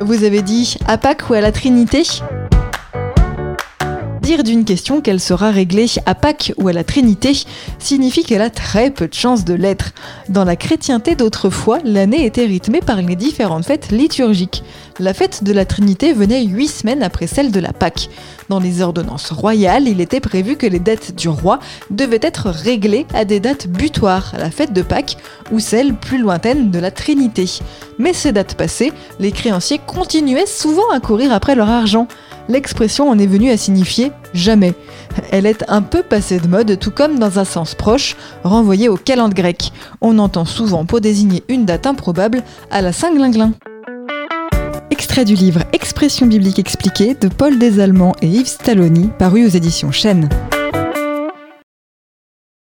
Vous avez dit à Pâques ou à la Trinité? D'une question qu'elle sera réglée à Pâques ou à la Trinité signifie qu'elle a très peu de chances de l'être. Dans la chrétienté d'autrefois, l'année était rythmée par les différentes fêtes liturgiques. La fête de la Trinité venait huit semaines après celle de la Pâque. Dans les ordonnances royales, il était prévu que les dettes du roi devaient être réglées à des dates butoirs, la fête de Pâques ou celle plus lointaine de la Trinité. Mais ces dates passées, les créanciers continuaient souvent à courir après leur argent l'expression en est venue à signifier jamais. Elle est un peu passée de mode, tout comme dans un sens proche, renvoyée au calendrier grec. On entend souvent pour désigner une date improbable à la Saint-Glinglin. Extrait du livre Expression biblique expliquée de Paul Desallemands et Yves Stalloni, paru aux éditions Chênes.